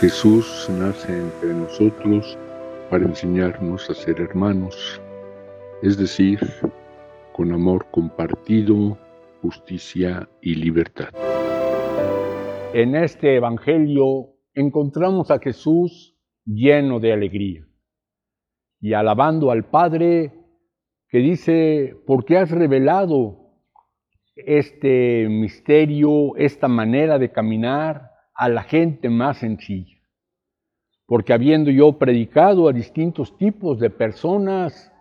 Jesús nace entre nosotros para enseñarnos a ser hermanos, es decir, con amor compartido, justicia y libertad. En este Evangelio encontramos a Jesús lleno de alegría y alabando al Padre que dice, porque has revelado este misterio, esta manera de caminar a la gente más sencilla. Porque habiendo yo predicado a distintos tipos de personas,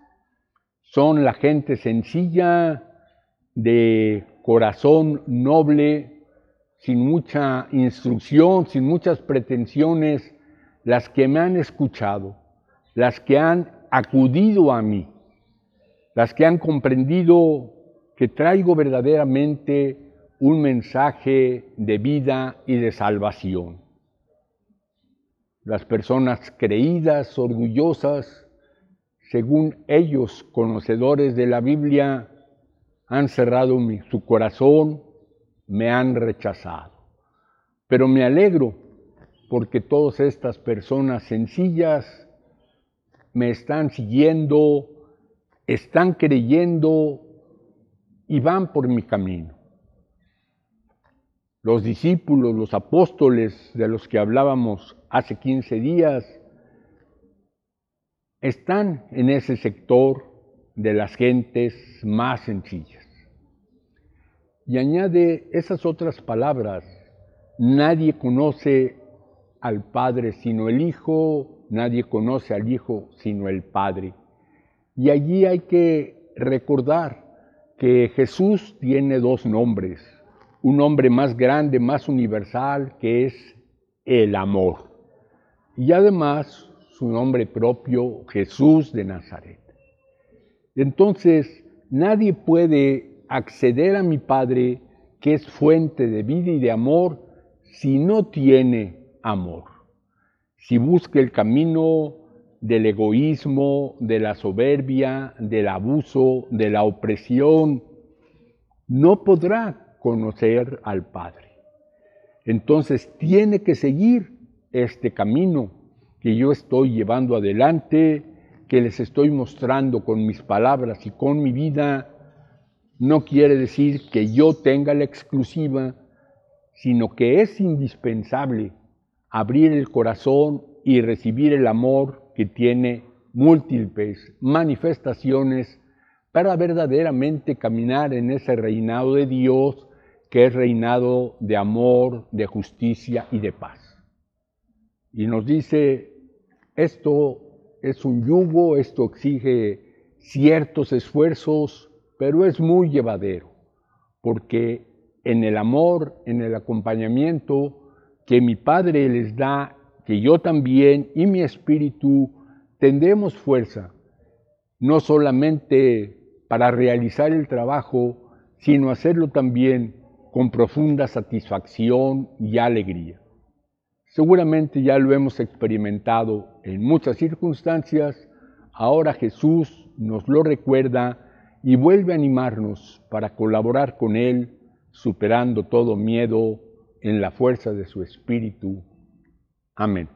son la gente sencilla, de corazón noble, sin mucha instrucción, sin muchas pretensiones, las que me han escuchado, las que han acudido a mí, las que han comprendido que traigo verdaderamente un mensaje de vida y de salvación. Las personas creídas, orgullosas, según ellos conocedores de la Biblia, han cerrado su corazón, me han rechazado. Pero me alegro porque todas estas personas sencillas me están siguiendo, están creyendo y van por mi camino los discípulos, los apóstoles de los que hablábamos hace 15 días, están en ese sector de las gentes más sencillas. Y añade esas otras palabras, nadie conoce al Padre sino el Hijo, nadie conoce al Hijo sino el Padre. Y allí hay que recordar que Jesús tiene dos nombres, un nombre más grande, más universal, que es el amor. Y además su nombre propio, Jesús de Nazaret. Entonces, nadie puede acceder a mi Padre, que es fuente de vida y de amor, si no tiene amor. Si busca el camino del egoísmo, de la soberbia, del abuso, de la opresión, no podrá conocer al Padre. Entonces tiene que seguir este camino que yo estoy llevando adelante, que les estoy mostrando con mis palabras y con mi vida. No quiere decir que yo tenga la exclusiva, sino que es indispensable abrir el corazón y recibir el amor que tiene múltiples manifestaciones para verdaderamente caminar en ese reinado de Dios que es reinado de amor, de justicia y de paz. Y nos dice, esto es un yugo, esto exige ciertos esfuerzos, pero es muy llevadero, porque en el amor, en el acompañamiento que mi Padre les da, que yo también y mi espíritu tendremos fuerza, no solamente para realizar el trabajo, sino hacerlo también con profunda satisfacción y alegría. Seguramente ya lo hemos experimentado en muchas circunstancias, ahora Jesús nos lo recuerda y vuelve a animarnos para colaborar con Él, superando todo miedo en la fuerza de su Espíritu. Amén.